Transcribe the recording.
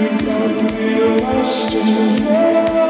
You got me lost Thank